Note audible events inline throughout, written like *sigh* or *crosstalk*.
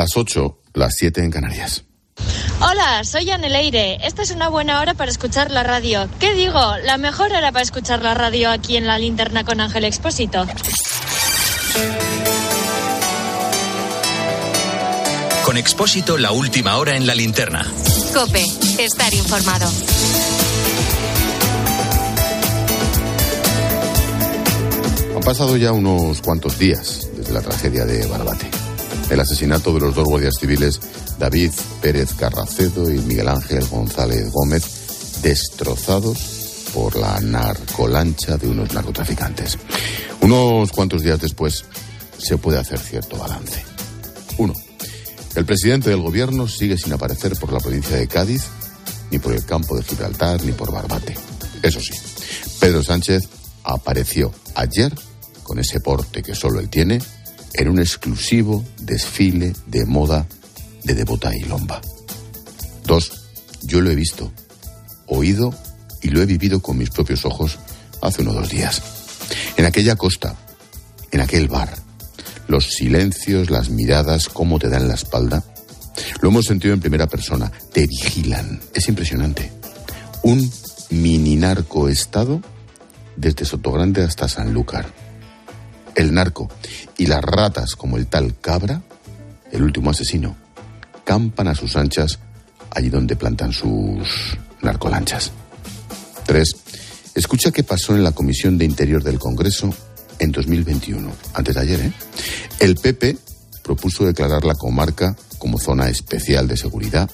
las 8, las 7 en Canarias. Hola, soy Aneleire. Esta es una buena hora para escuchar la radio. ¿Qué digo? La mejor hora para escuchar la radio aquí en la linterna con Ángel Expósito. Con Expósito, la última hora en la linterna. Cope, estar informado. Han pasado ya unos cuantos días desde la tragedia de Barbate. El asesinato de los dos guardias civiles, David Pérez Carracedo y Miguel Ángel González Gómez, destrozados por la narcolancha de unos narcotraficantes. Unos cuantos días después se puede hacer cierto balance. Uno, el presidente del gobierno sigue sin aparecer por la provincia de Cádiz, ni por el campo de Gibraltar, ni por Barbate. Eso sí, Pedro Sánchez apareció ayer con ese porte que solo él tiene, en un exclusivo desfile de moda de Devota y Lomba. Dos, yo lo he visto, oído y lo he vivido con mis propios ojos hace unos dos días. En aquella costa, en aquel bar, los silencios, las miradas, cómo te dan la espalda, lo hemos sentido en primera persona, te vigilan, es impresionante. Un mini narcoestado desde Sotogrande hasta Sanlúcar el narco y las ratas como el tal Cabra, el último asesino, campan a sus anchas allí donde plantan sus narcolanchas. 3. Escucha qué pasó en la Comisión de Interior del Congreso en 2021, antes de ayer, ¿eh? El PP propuso declarar la comarca como zona especial de seguridad.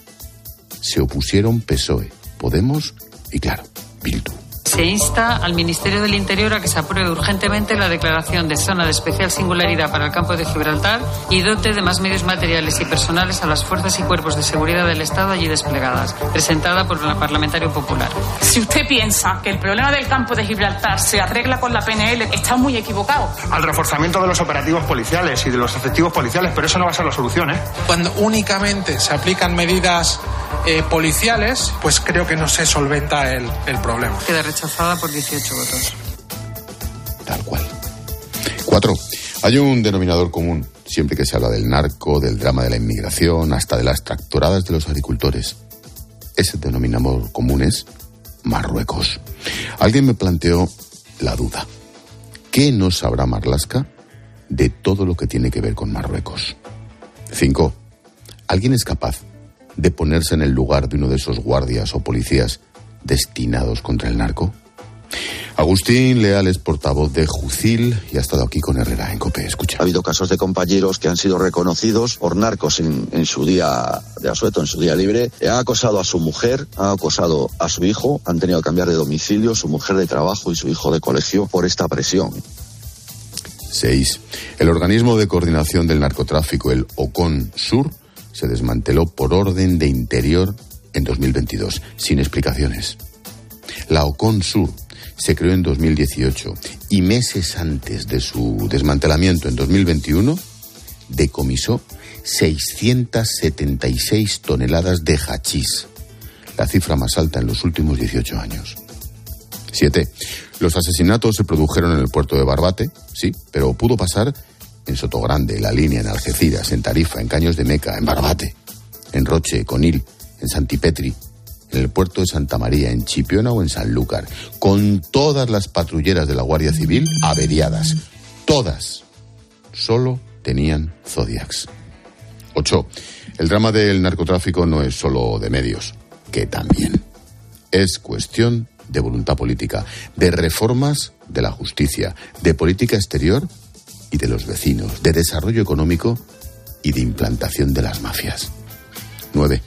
Se opusieron PSOE, Podemos y, claro, Bildu. Se insta al Ministerio del Interior a que se apruebe urgentemente la declaración de zona de especial singularidad para el campo de Gibraltar y dote de más medios materiales y personales a las fuerzas y cuerpos de seguridad del Estado allí desplegadas, presentada por la parlamentario popular. Si usted piensa que el problema del campo de Gibraltar se arregla con la PNL, está muy equivocado. Al reforzamiento de los operativos policiales y de los efectivos policiales, pero eso no va a ser la solución, ¿eh? Cuando únicamente se aplican medidas eh, policiales, pues creo que no se solventa el, el problema. Queda rechazada por 18 votos. Tal cual. Cuatro. Hay un denominador común siempre que se habla del narco, del drama de la inmigración, hasta de las tractoradas de los agricultores. Ese denominador común es Marruecos. Alguien me planteó la duda. ¿Qué no sabrá Marlasca de todo lo que tiene que ver con Marruecos? Cinco. ¿Alguien es capaz de ponerse en el lugar de uno de esos guardias o policías destinados contra el narco? Agustín Leal es portavoz de Jucil y ha estado aquí con Herrera en COPE. Escucha. Ha habido casos de compañeros que han sido reconocidos por narcos en, su día de asueto, en su día libre. Ha acosado a su mujer, ha acosado a su hijo, han tenido que cambiar de domicilio, su mujer de trabajo y su hijo de colegio por esta presión. 6. El organismo de coordinación del narcotráfico, el OCON Sur, se desmanteló por orden de interior en 2022, sin explicaciones. La OCON Sur se creó en 2018 y meses antes de su desmantelamiento en 2021 decomisó 676 toneladas de hachís, la cifra más alta en los últimos 18 años. 7. Los asesinatos se produjeron en el puerto de Barbate, sí, pero pudo pasar en Sotogrande, La Línea, en Algeciras, en Tarifa, en Caños de Meca, en Barbate, en Roche, Conil, en Santipetri, en el puerto de Santa María, en Chipiona o en Sanlúcar, con todas las patrulleras de la Guardia Civil averiadas. Todas. Solo tenían Zodiacs. 8. El drama del narcotráfico no es solo de medios, que también. Es cuestión de voluntad política, de reformas de la justicia, de política exterior y de los vecinos, de desarrollo económico y de implantación de las mafias. 9.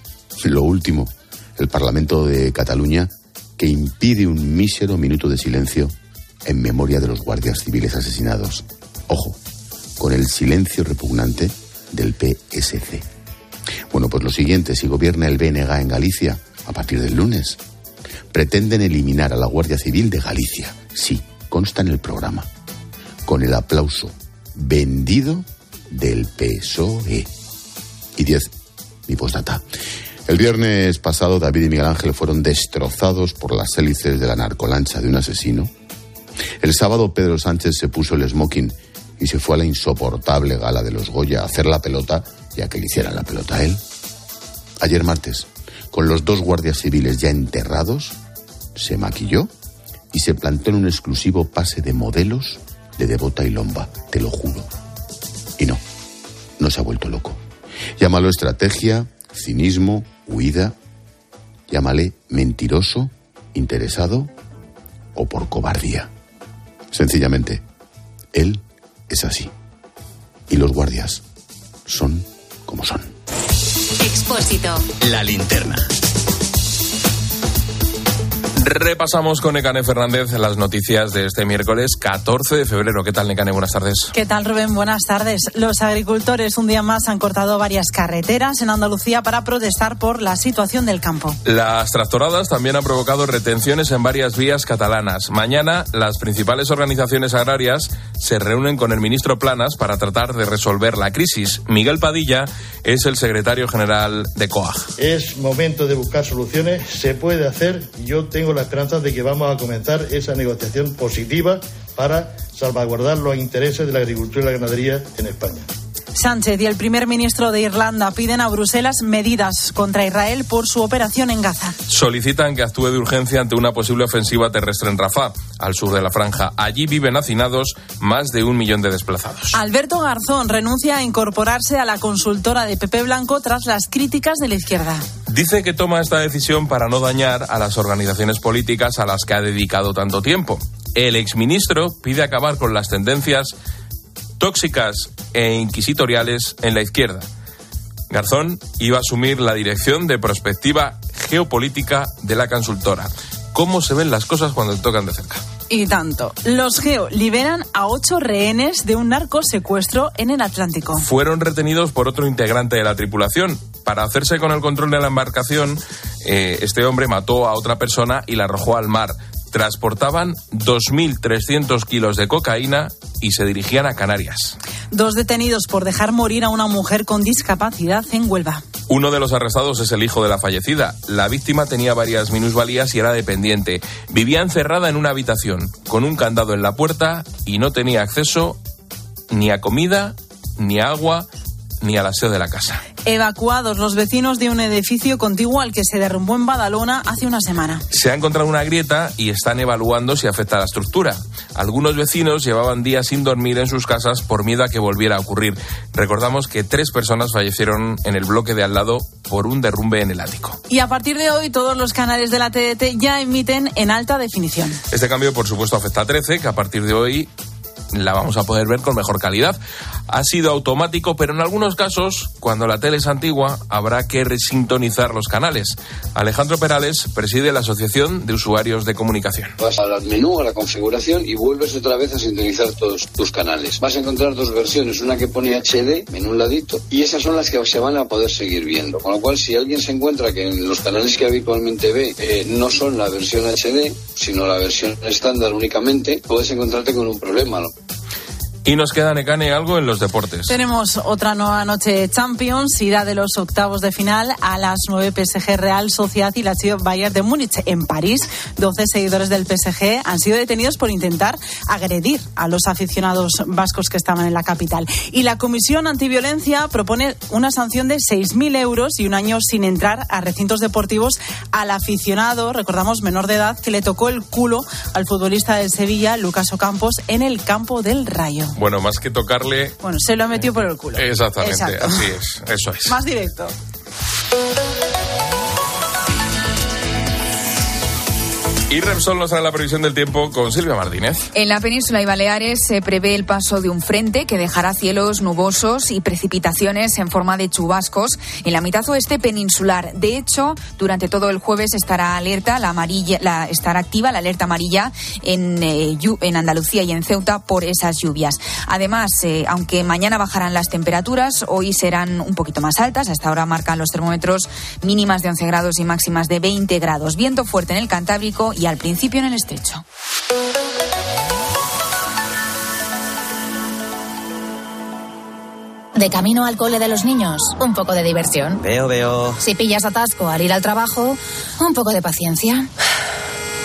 Lo último, el Parlamento de Cataluña que impide un mísero minuto de silencio en memoria de los guardias civiles asesinados. Ojo, con el silencio repugnante del PSC. Bueno, pues lo siguiente, si gobierna el BNG en Galicia a partir del lunes, pretenden eliminar a la Guardia Civil de Galicia. Sí, consta en el programa. Con el aplauso vendido del PSOE. Y 10. Mi postdata. El viernes pasado David y Miguel Ángel fueron destrozados por las hélices de la narcolancha de un asesino. El sábado Pedro Sánchez se puso el smoking y se fue a la insoportable gala de los Goya a hacer la pelota y a que le hicieran la pelota a él. Ayer martes, con los dos guardias civiles ya enterrados, se maquilló y se plantó en un exclusivo pase de modelos de Devota y Lomba, te lo juro. Y no, no se ha vuelto loco. Llámalo estrategia, cinismo, huida. Llámale mentiroso, interesado o por cobardía. Sencillamente, él es así. Y los guardias son como son. Expósito. La linterna. Repasamos con Necane Fernández las noticias de este miércoles 14 de febrero. ¿Qué tal, Necane? Buenas tardes. ¿Qué tal, Rubén? Buenas tardes. Los agricultores un día más han cortado varias carreteras en Andalucía para protestar por la situación del campo. Las tractoradas también han provocado retenciones en varias vías catalanas. Mañana las principales organizaciones agrarias se reúnen con el ministro Planas para tratar de resolver la crisis. Miguel Padilla es el secretario general de COAG. Es momento de buscar soluciones. Se puede hacer. Yo tengo la esperanza de que vamos a comenzar esa negociación positiva para salvaguardar los intereses de la agricultura y la ganadería en España. Sánchez y el primer ministro de Irlanda piden a Bruselas medidas contra Israel por su operación en Gaza. Solicitan que actúe de urgencia ante una posible ofensiva terrestre en Rafah, al sur de la franja. Allí viven hacinados más de un millón de desplazados. Alberto Garzón renuncia a incorporarse a la consultora de Pepe Blanco tras las críticas de la izquierda. Dice que toma esta decisión para no dañar a las organizaciones políticas a las que ha dedicado tanto tiempo. El exministro pide acabar con las tendencias tóxicas e inquisitoriales en la izquierda. Garzón iba a asumir la dirección de prospectiva geopolítica de la consultora. ¿Cómo se ven las cosas cuando te tocan de cerca? Y tanto. Los Geo liberan a ocho rehenes de un narcosecuestro en el Atlántico. Fueron retenidos por otro integrante de la tripulación. Para hacerse con el control de la embarcación, eh, este hombre mató a otra persona y la arrojó al mar transportaban 2.300 kilos de cocaína y se dirigían a Canarias. Dos detenidos por dejar morir a una mujer con discapacidad en Huelva. Uno de los arrestados es el hijo de la fallecida. La víctima tenía varias minusvalías y era dependiente. Vivía encerrada en una habitación, con un candado en la puerta y no tenía acceso ni a comida, ni a agua, ni al aseo de la casa. Evacuados los vecinos de un edificio contiguo al que se derrumbó en Badalona hace una semana. Se ha encontrado una grieta y están evaluando si afecta a la estructura. Algunos vecinos llevaban días sin dormir en sus casas por miedo a que volviera a ocurrir. Recordamos que tres personas fallecieron en el bloque de al lado por un derrumbe en el ático. Y a partir de hoy todos los canales de la TDT ya emiten en alta definición. Este cambio, por supuesto, afecta a 13, que a partir de hoy la vamos a poder ver con mejor calidad. Ha sido automático, pero en algunos casos, cuando la tele es antigua, habrá que resintonizar los canales. Alejandro Perales preside la Asociación de Usuarios de Comunicación. Vas al menú, a la configuración y vuelves otra vez a sintonizar todos tus canales. Vas a encontrar dos versiones, una que pone HD en un ladito y esas son las que se van a poder seguir viendo. Con lo cual, si alguien se encuentra que en los canales que habitualmente ve eh, no son la versión HD, sino la versión estándar únicamente, puedes encontrarte con un problema. Y nos queda, Necane, algo en los deportes. Tenemos otra nueva noche Champions, ida de los octavos de final a las 9 PSG Real Sociedad y la Ciudad Bayern de Múnich. En París, 12 seguidores del PSG han sido detenidos por intentar agredir a los aficionados vascos que estaban en la capital. Y la Comisión Antiviolencia propone una sanción de 6.000 euros y un año sin entrar a recintos deportivos al aficionado, recordamos, menor de edad, que le tocó el culo al futbolista del Sevilla, Lucas Ocampos, en el campo del Rayo. Bueno, más que tocarle. Bueno, se lo metió por el culo. Exactamente, Exacto. así es, eso es. Más directo. Y Repsol nos trae la previsión del tiempo con Silvia Martínez. En la península y Baleares se prevé el paso de un frente que dejará cielos nubosos y precipitaciones en forma de chubascos en la mitad oeste peninsular. De hecho, durante todo el jueves estará alerta, la amarilla, la, estará activa la alerta amarilla en, eh, en Andalucía y en Ceuta por esas lluvias. Además, eh, aunque mañana bajarán las temperaturas, hoy serán un poquito más altas. Hasta ahora marcan los termómetros mínimas de 11 grados y máximas de 20 grados. Viento fuerte en el Cantábrico y al principio en el estrecho. De camino al cole de los niños, un poco de diversión. Veo, veo. Si pillas atasco al ir al trabajo, un poco de paciencia.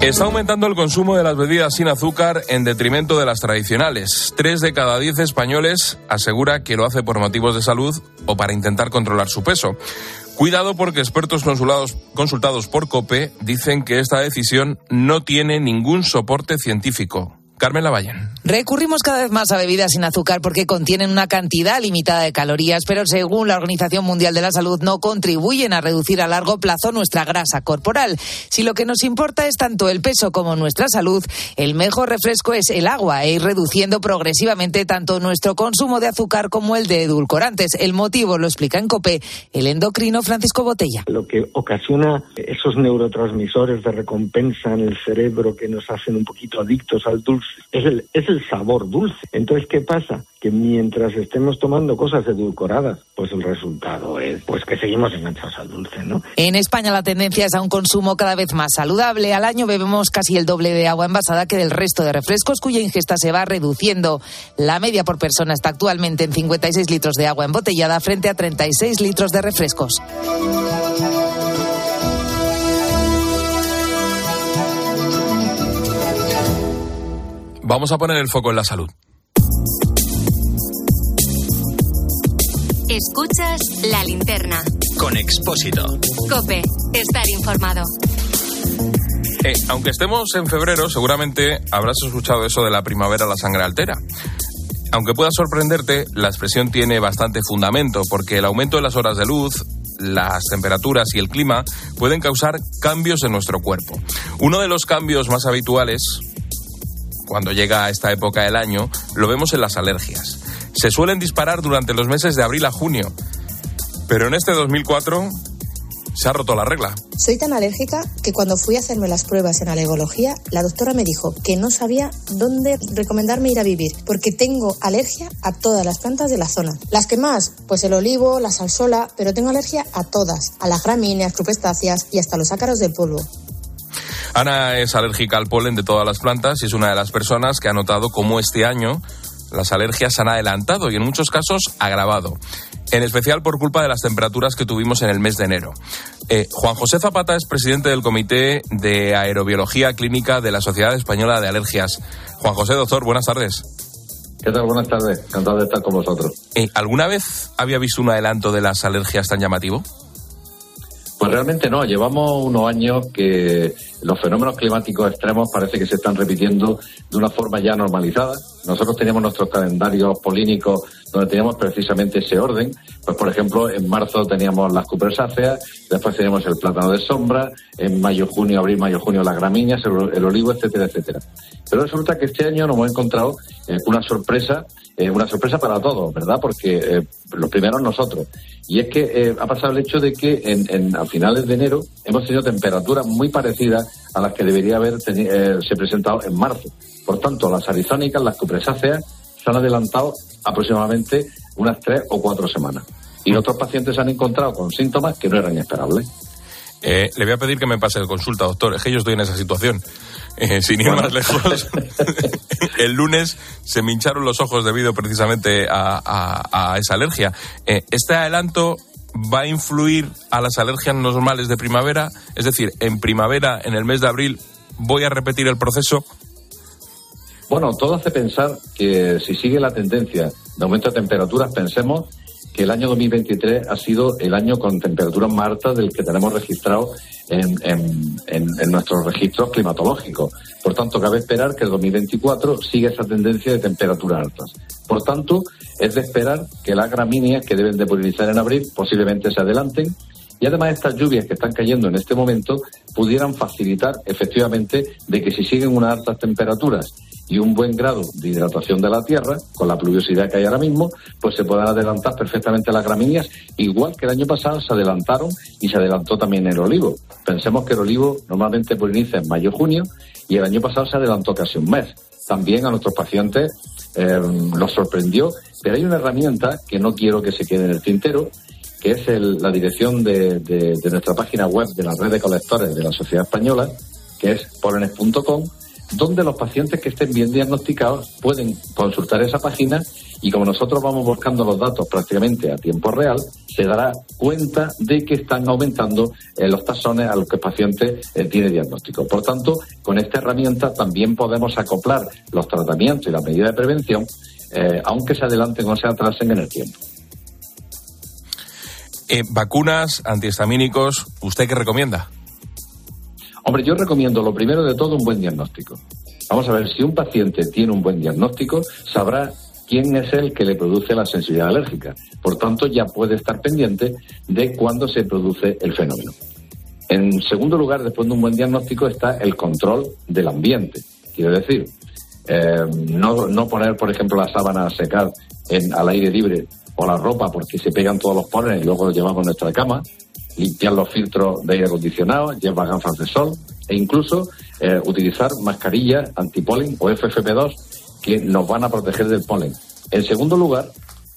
Está aumentando el consumo de las bebidas sin azúcar en detrimento de las tradicionales. Tres de cada diez españoles asegura que lo hace por motivos de salud o para intentar controlar su peso. Cuidado porque expertos consultados, por COPE dicen que esta decisión no tiene ningún soporte científico. Carmen Lavallén. Recurrimos cada vez más a bebidas sin azúcar porque contienen una cantidad limitada de calorías, pero según la Organización Mundial de la Salud no contribuyen a reducir a largo plazo nuestra grasa corporal. Si lo que nos importa es tanto el peso como nuestra salud, el mejor refresco es el agua e ir reduciendo progresivamente tanto nuestro consumo de azúcar como el de edulcorantes. El motivo lo explica en COPE el endocrino Francisco Botella. Lo que ocasiona esos neurotransmisores de recompensa en el cerebro que nos hacen un poquito adictos al dulce es el, es el sabor dulce. Entonces, ¿qué pasa? Que mientras estemos tomando cosas edulcoradas, pues el resultado es pues que seguimos enganchados al dulce, ¿no? En España la tendencia es a un consumo cada vez más saludable. Al año bebemos casi el doble de agua envasada que del resto de refrescos, cuya ingesta se va reduciendo. La media por persona está actualmente en 56 litros de agua embotellada frente a 36 litros de refrescos. Vamos a poner el foco en la salud. Escuchas la linterna. Con Expósito. Cope, estar informado. Eh, aunque estemos en febrero, seguramente habrás escuchado eso de la primavera la sangre altera. Aunque pueda sorprenderte, la expresión tiene bastante fundamento, porque el aumento de las horas de luz, las temperaturas y el clima pueden causar cambios en nuestro cuerpo. Uno de los cambios más habituales cuando llega a esta época del año, lo vemos en las alergias. Se suelen disparar durante los meses de abril a junio, pero en este 2004 se ha roto la regla. Soy tan alérgica que cuando fui a hacerme las pruebas en alergología, la doctora me dijo que no sabía dónde recomendarme ir a vivir, porque tengo alergia a todas las plantas de la zona. Las que más, pues el olivo, la salsola, pero tengo alergia a todas, a las gramíneas, crupestáceas y hasta los ácaros del polvo. Ana es alérgica al polen de todas las plantas y es una de las personas que ha notado cómo este año las alergias han adelantado y en muchos casos agravado, en especial por culpa de las temperaturas que tuvimos en el mes de enero. Eh, Juan José Zapata es presidente del Comité de Aerobiología Clínica de la Sociedad Española de Alergias. Juan José, doctor, buenas tardes. ¿Qué tal? Buenas tardes. Encantado de estar con vosotros. Eh, ¿Alguna vez había visto un adelanto de las alergias tan llamativo? Pues realmente no. Llevamos unos años que los fenómenos climáticos extremos parece que se están repitiendo de una forma ya normalizada. Nosotros teníamos nuestros calendarios polínicos donde teníamos precisamente ese orden. Pues, por ejemplo, en marzo teníamos las cupresáceas, después teníamos el plátano de sombra, en mayo, junio, abril, mayo, junio las gramíneas, el, olivo, etcétera, etcétera. Pero resulta que este año nos hemos encontrado eh, una sorpresa, eh, una sorpresa para todos, ¿verdad? Porque eh, los primeros nosotros. Y es que ha pasado el hecho de que en, a finales de enero hemos tenido temperaturas muy parecidas a las que debería haber se presentado en marzo. Por tanto, las arizónicas, las cupresáceas, se han adelantado aproximadamente unas tres o cuatro semanas. Y otros pacientes se han encontrado con síntomas que no eran esperables. Eh, le voy a pedir que me pase de consulta, doctor. Es que yo estoy en esa situación. *laughs* Eh, sin ir más lejos, *laughs* el lunes se me hincharon los ojos debido precisamente a, esa alergia. Eh, ¿Este adelanto va a influir a las alergias normales de primavera? Es decir, en primavera, en el mes de abril, voy a repetir el proceso bueno, todo hace pensar que si sigue la tendencia de aumento de temperaturas, pensemos que el año 2023 ha sido el año con temperaturas más altas del que tenemos registrado en, nuestros registros climatológicos. Por tanto, cabe esperar que el 2024 siga esa tendencia de temperaturas altas. Por tanto, es de esperar que las gramíneas que deben de polinizar en abril posiblemente se adelanten y además estas lluvias que están cayendo en este momento pudieran facilitar efectivamente de que si siguen unas altas temperaturas y un buen grado de hidratación de la tierra, con la pluviosidad que hay ahora mismo, pues se pueden adelantar perfectamente las gramíneas, igual que el año pasado se adelantaron y se adelantó también el olivo. Pensemos que el olivo normalmente poliniza en mayo-junio y el año pasado se adelantó casi un mes. También a nuestros pacientes eh, sorprendió, pero hay una herramienta que no quiero que se quede en el tintero, que es la dirección de, de nuestra página web de la red de colectores de la Sociedad Española, que es polenes.com, donde los pacientes que estén bien diagnosticados pueden consultar esa página y como nosotros vamos buscando los datos prácticamente a tiempo real, se dará cuenta de que están aumentando eh, los tasones a los que el paciente eh, tiene diagnóstico. Por tanto, con esta herramienta también podemos acoplar los tratamientos y las medidas de prevención, eh, aunque se adelanten o se atrasen en el tiempo. vacunas, antihistamínicos, ¿usted qué recomienda? Hombre, yo recomiendo lo primero de todo un buen diagnóstico. Vamos a ver, si un paciente tiene un buen diagnóstico, sabrá quién es el que le produce la sensibilidad alérgica. Por tanto, ya puede estar pendiente de cuándo se produce el fenómeno. En segundo lugar, después de un buen diagnóstico, está el control del ambiente. Quiero decir, eh, no, poner, por ejemplo, la sábana a secar en, al aire libre o la ropa porque se pegan todos los poros y luego lo llevamos a nuestra cama, limpiar los filtros de aire acondicionado, llevar gafas de sol e incluso eh, utilizar mascarillas antipolen o FFP2 que nos van a proteger del polen. En segundo lugar,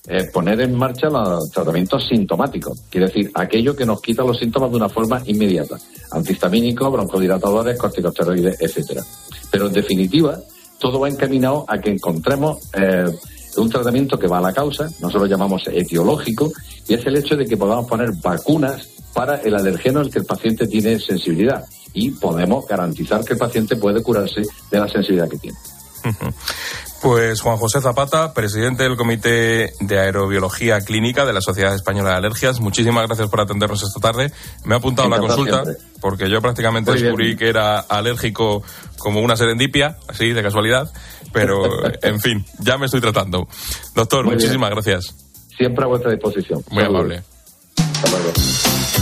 eh, poner en marcha los tratamientos sintomáticos, quiere decir, aquello que nos quita los síntomas de una forma inmediata, antihistamínicos, broncodilatadores, corticosteroides, etcétera. Pero en definitiva, todo va encaminado a que encontremos eh, un tratamiento que va a la causa, nosotros lo llamamos etiológico, y es el hecho de que podamos poner vacunas para el alergeno al que el paciente tiene sensibilidad y podemos garantizar que el paciente puede curarse de la sensibilidad que tiene. Pues Juan José Zapata, presidente del Comité de Aerobiología Clínica de la Sociedad Española de Alergias, muchísimas gracias por atendernos esta tarde. Me ha apuntado la consulta porque yo prácticamente descubrí que era alérgico como una serendipia, así de casualidad, pero *laughs* en fin, ya me estoy tratando. Doctor, muchísimas gracias. Siempre a vuestra disposición. Muy amable. Hasta luego.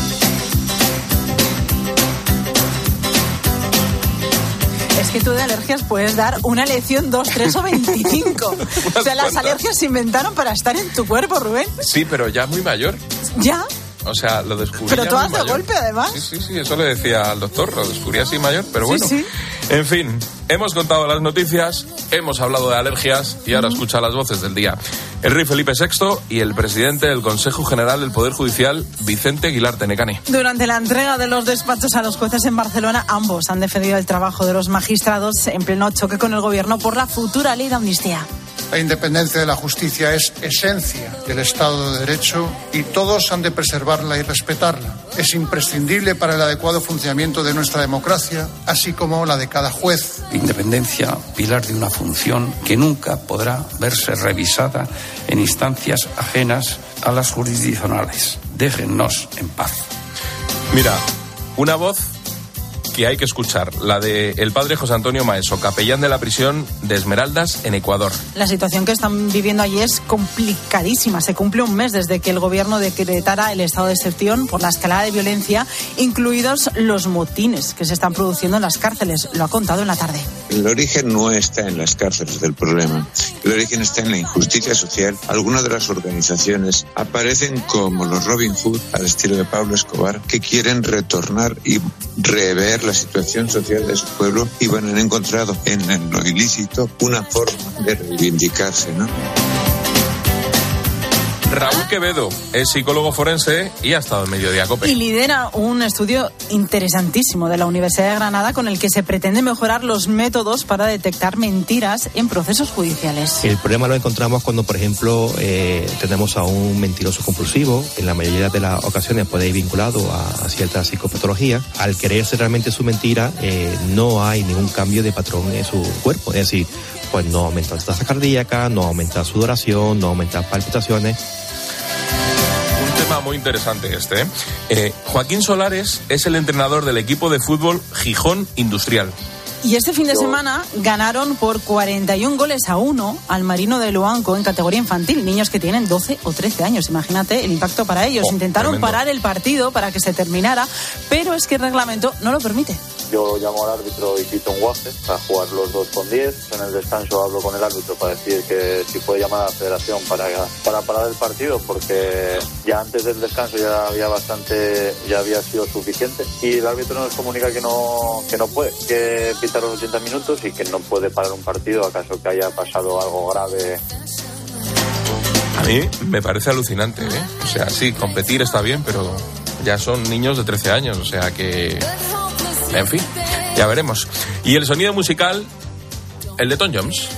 Que tú de alergias puedes dar una lección, dos, tres o veinticinco. *laughs* o sea, las alergias se inventaron para estar en tu cuerpo, Rubén. Sí, pero ya muy mayor. ¿Ya? O sea, lo descubrí. Pero todo de golpe, además. Sí, sí, sí, eso le decía al doctor, lo descubrí así mayor, pero bueno. Sí, En fin, hemos contado las noticias, hemos hablado de alergias y ahora escucha las voces del día. El rey Felipe VI y el presidente del Consejo General del Poder Judicial, Vicente Aguilar Tenecane. Durante la entrega de los despachos a los jueces en Barcelona, ambos han defendido el trabajo de los magistrados en pleno choque con el gobierno por la futura ley de amnistía. La independencia de la justicia es esencia del Estado de Derecho y todos han de preservarla y respetarla. Es imprescindible para el adecuado funcionamiento de nuestra democracia, así como la de cada juez. Independencia, pilar de una función que nunca podrá verse revisada en instancias ajenas a las jurisdiccionales. Déjennos en paz. Mira, una voz que hay que escuchar, la de el padre José Antonio Maeso, capellán de la prisión de Esmeraldas en Ecuador. La situación que están viviendo allí es complicadísima. Se cumple un mes desde que el gobierno decretara el estado de excepción por la escalada de violencia, incluidos los motines que se están produciendo en las cárceles. Lo ha contado en la tarde. El origen no está en las cárceles del problema. El origen está en la injusticia social. Algunas de las organizaciones aparecen como los Robin Hood, al estilo de Pablo Escobar, que quieren retornar y rever la situación social de su pueblo y van a encontrado en lo ilícito una forma de reivindicarse, ¿no? Raúl Quevedo es psicólogo forense y ha estado en Mediodía Cope. Y lidera un estudio interesantísimo de la Universidad de Granada con el que se pretende mejorar los métodos para detectar mentiras en procesos judiciales. El problema lo encontramos cuando, por ejemplo, eh, tenemos a un mentiroso compulsivo. En la mayoría de las ocasiones puede ir vinculado a, cierta psicopatología. Al creerse realmente su mentira, eh, no hay ningún cambio de patrón en su cuerpo. Es decir, pues no aumenta la tasa cardíaca, no aumenta su sudoración, no aumenta palpitaciones muy interesante este. ¿eh? Eh, Joaquín Solares es el entrenador del equipo de fútbol Gijón Industrial. Y este fin de semana ganaron por 41 goles a 1 al Marino de Luanco en categoría infantil, niños que tienen 12 o 13 años. Imagínate el impacto para ellos. Oh, Intentaron parar el partido para que se terminara, pero es que el reglamento no lo permite. yo llamo al árbitro y quito un guaje para jugar los dos con 10. En el descanso hablo con el árbitro para decir que si puede llamar a la federación para, para parar el partido, porque ya antes del descanso ya había bastante, ya había sido suficiente. Y el árbitro nos comunica que no, que no puede, que pita los 80 minutos y que no puede parar un partido acaso que haya pasado algo grave a mí me parece alucinante, ¿eh? O sea, sí, competir está bien, pero ya son niños de 13 años, o sea que... En fin, ya veremos. Y el sonido musical, el de Tom Jones.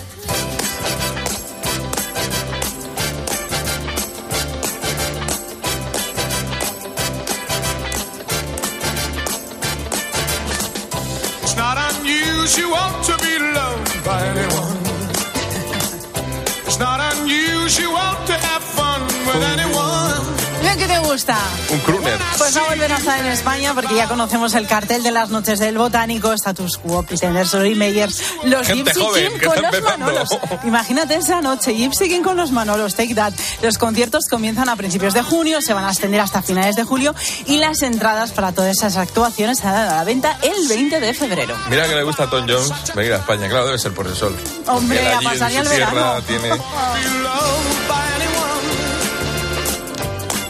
Volver a estar en España porque ya conocemos el cartel de las noches del botánico, Status Quo, Pretenders, Rory Meyers, los Gente Gypsy joven King con los empezando. Manolos. Imagínate esa noche, Gypsy King con los Manolos, Take That. Los conciertos comienzan a principios de junio, se van a extender hasta finales de julio y las entradas para todas esas actuaciones se dan a la venta el 20 de febrero. Mira que le gusta a Tom Jones venir a España. Claro, debe ser por el sol. Hombre, a allí en pasar ya su el verano. tiene... *laughs*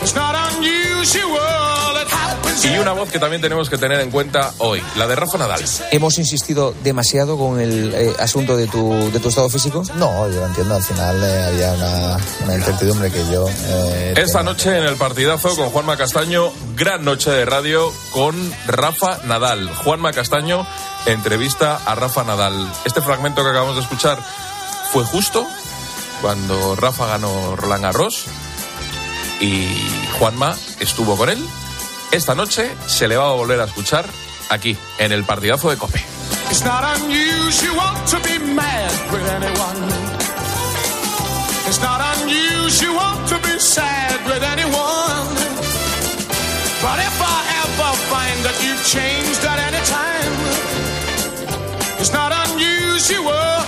It's not unusual. Y una voz que también tenemos que tener en cuenta hoy, la de Rafa Nadal. ¿Hemos insistido demasiado con el eh, asunto de tu, de tu estado físico? No, yo lo entiendo. Al final eh, había una, una incertidumbre que yo. eh, Esta noche en el partidazo con Juanma Castaño, gran noche de radio con Rafa Nadal. Juanma Castaño entrevista a Rafa Nadal. Este fragmento que acabamos de escuchar fue justo cuando Rafa ganó Roland Garros y Juanma estuvo con él. Esta noche se le va a volver a escuchar aquí, en el partidazo de Cope. It's not unusual to be mad with anyone. It's not unusual to be sad with anyone. But if I ever find that you've changed at any time, it's not unusual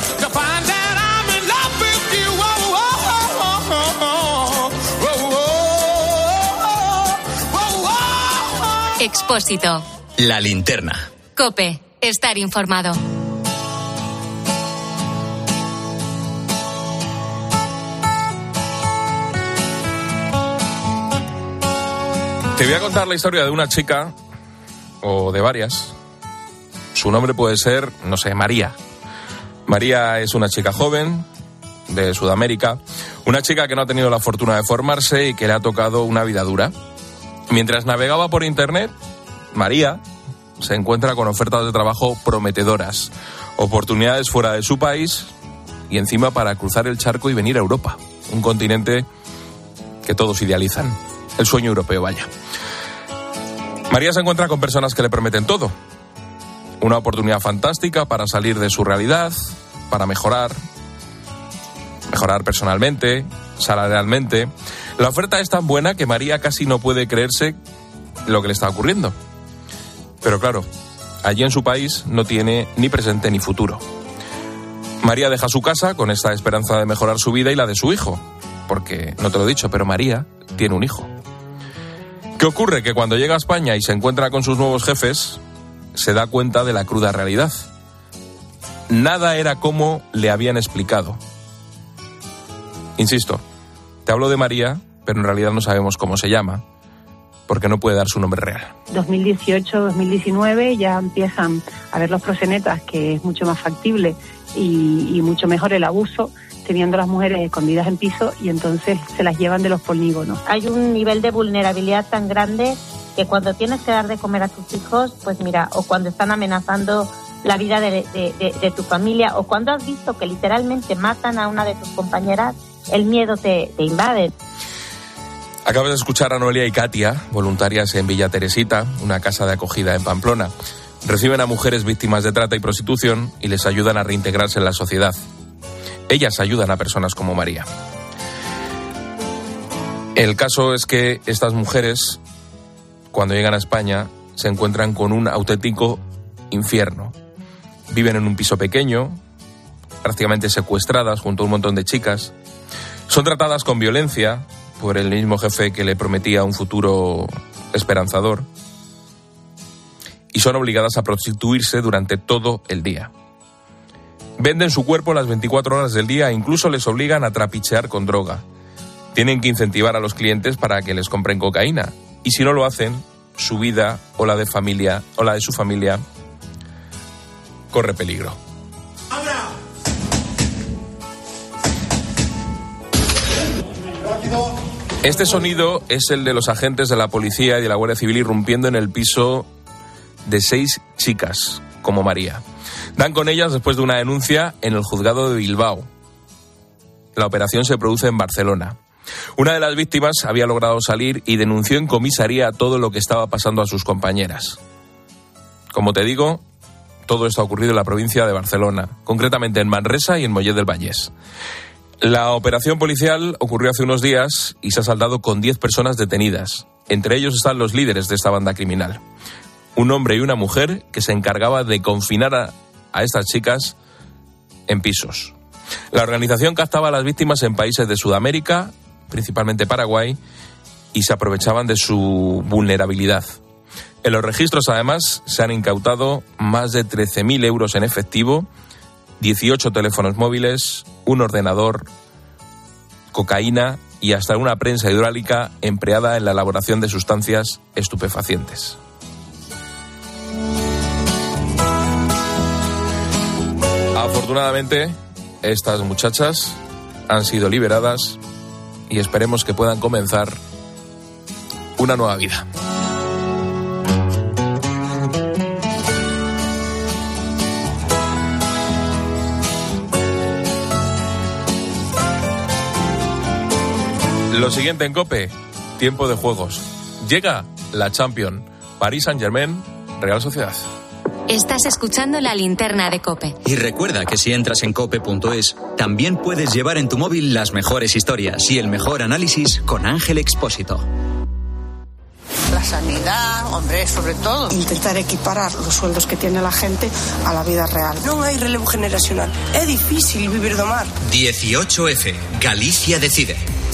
Expósito. La linterna. Cope. Estar informado. Te voy a contar la historia de una chica, o de varias. Su nombre puede ser, no sé, María. María es una chica joven de Sudamérica, una chica que no ha tenido la fortuna de formarse y que le ha tocado una vida dura. Mientras navegaba por Internet, María se encuentra con ofertas de trabajo prometedoras, oportunidades fuera de su país y encima para cruzar el charco y venir a Europa, un continente que todos idealizan, el sueño europeo, vaya. María se encuentra con personas que le prometen todo. Una oportunidad fantástica para salir de su realidad, para mejorar, mejorar personalmente, salarialmente. La oferta es tan buena que María casi no puede creerse lo que le está ocurriendo. Pero claro, allí en su país no tiene ni presente ni futuro. María deja su casa con esta esperanza de mejorar su vida y la de su hijo, porque no te lo he dicho, pero María tiene un hijo. ¿Qué ocurre? Que cuando llega a España y se encuentra con sus nuevos jefes, se da cuenta de la cruda realidad. Nada era como le habían explicado. Insisto, te hablo de María, pero en realidad no sabemos cómo se llama, porque no puede dar su nombre real. 2018-2019 ya empiezan a ver los prosenetas que es mucho más factible y, y mucho mejor el abuso teniendo las mujeres escondidas en piso y entonces se las llevan de los polígonos. Hay un nivel de vulnerabilidad tan grande que cuando tienes que dar de comer a tus hijos, pues mira, o cuando están amenazando la vida de, de- de- de tu familia, o cuando has visto que literalmente matan a una de tus compañeras, el miedo te, te invade. Acabas de escuchar a Noelia y Katia, voluntarias en Villa Teresita, una casa de acogida en Pamplona. Reciben a mujeres víctimas de trata y prostitución y les ayudan a reintegrarse en la sociedad. Ellas ayudan a personas como María. El caso es que estas mujeres, cuando llegan a España, se encuentran con un auténtico infierno. Viven en un piso pequeño, prácticamente secuestradas junto a un montón de chicas. Son tratadas con violencia por el mismo jefe que le prometía un futuro esperanzador. Y son obligadas a prostituirse durante todo el día. Venden su cuerpo las 24 horas del día e incluso les obligan a trapichear con droga. Tienen que incentivar a los clientes para que les compren cocaína y si no lo hacen, su vida o la de familia o la de su familia corre peligro. Este sonido es el de los agentes de la policía y de la Guardia Civil irrumpiendo en el piso de seis chicas, como María. Dan con ellas después de una denuncia en el juzgado de Bilbao. La operación se produce en Barcelona. Una de las víctimas había logrado salir y denunció en comisaría todo lo que estaba pasando a sus compañeras. Como te digo, todo esto ha ocurrido en la provincia de Barcelona, concretamente en Manresa y en Mollet del Vallés. La operación policial ocurrió hace unos días y se ha saldado con 10 personas detenidas. Entre ellos están los líderes de esta banda criminal. Un hombre y una mujer que se encargaba de confinar a, a estas chicas en pisos. La organización captaba a las víctimas en países de Sudamérica, principalmente Paraguay, y se aprovechaban de su vulnerabilidad. En los registros, además, se han incautado más de 13.000 euros en efectivo, 18 teléfonos móviles, un ordenador, cocaína y hasta una prensa hidráulica empleada en la elaboración de sustancias estupefacientes. Afortunadamente, estas muchachas han sido liberadas y esperemos que puedan comenzar una nueva vida. Lo siguiente en Cope, tiempo de juegos. Llega la Champion, Paris Saint-Germain, Real Sociedad. Estás escuchando la linterna de Cope. Y recuerda que si entras en cope.es, también puedes llevar en tu móvil las mejores historias y el mejor análisis con Ángel Expósito. La sanidad, hombre, sobre todo. Intentar equiparar los sueldos que tiene la gente a la vida real. No hay relevo generacional. Es difícil vivir de mar. 18F, Galicia decide.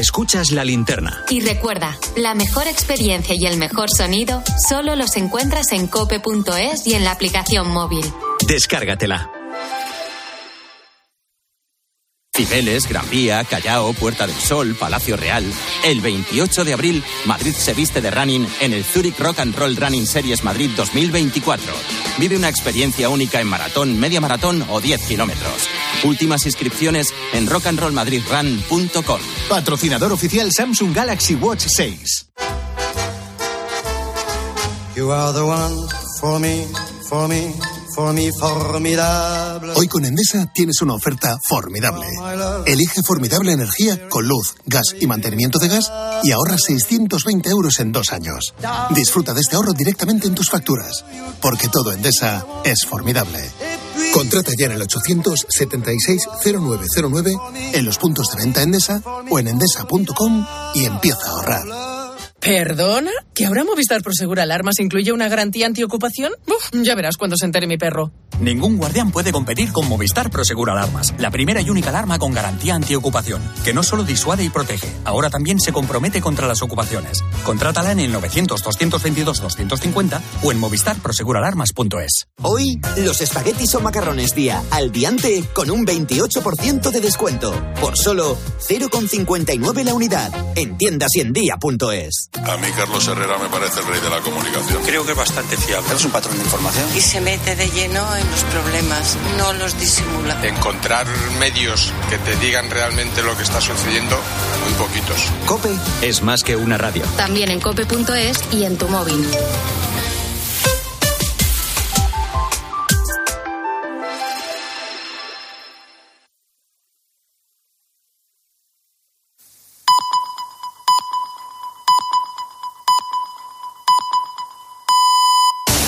Escuchas la linterna. Y recuerda, la mejor experiencia y el mejor sonido solo los encuentras en cope.es y en la aplicación móvil. Descárgatela. Cibeles, Gran Vía, Callao, Puerta del Sol, Palacio Real. El 28 de abril, Madrid se viste de running en el Zurich Rock and Roll Running Series Madrid 2024. Vive una experiencia única en maratón, media maratón o 10 kilómetros. Últimas inscripciones en rockandrollmadridrun.com. Patrocinador oficial Samsung Galaxy Watch 6. You are the one for me, for me, for me, formidable. Hoy con Endesa tienes una oferta formidable. Elige formidable energía con luz, gas y mantenimiento de gas y ahorra 620 euros en dos años. Disfruta de este ahorro directamente en tus facturas, porque todo Endesa es formidable. Contrata ya en el 876-0909 en los puntos de venta Endesa o en endesa.com y empieza a ahorrar. ¿Perdona? ¿Que ahora Movistar Prosegur Alarmas incluye una garantía antiocupación? Uf, ya verás cuando se entere mi perro. Ningún guardián puede competir con Movistar Prosegur Alarmas, la primera y única alarma con garantía antiocupación, que no solo disuade y protege, ahora también se compromete contra las ocupaciones. Contrátala en el 900-222-250 o en movistarproseguralarmas.es. Hoy, los espaguetis o macarrones día al diante con un 28% de descuento. Por solo 0,59 la unidad. En tiendas y en día.es. A mí Carlos Herrera me parece el rey de la comunicación. Creo que es bastante fiable. Es un patrón de información. Y se mete de lleno en los problemas, no los disimula. Encontrar medios que te digan realmente lo que está sucediendo, muy poquitos. Cope es más que una radio. También en cope.es y en tu móvil.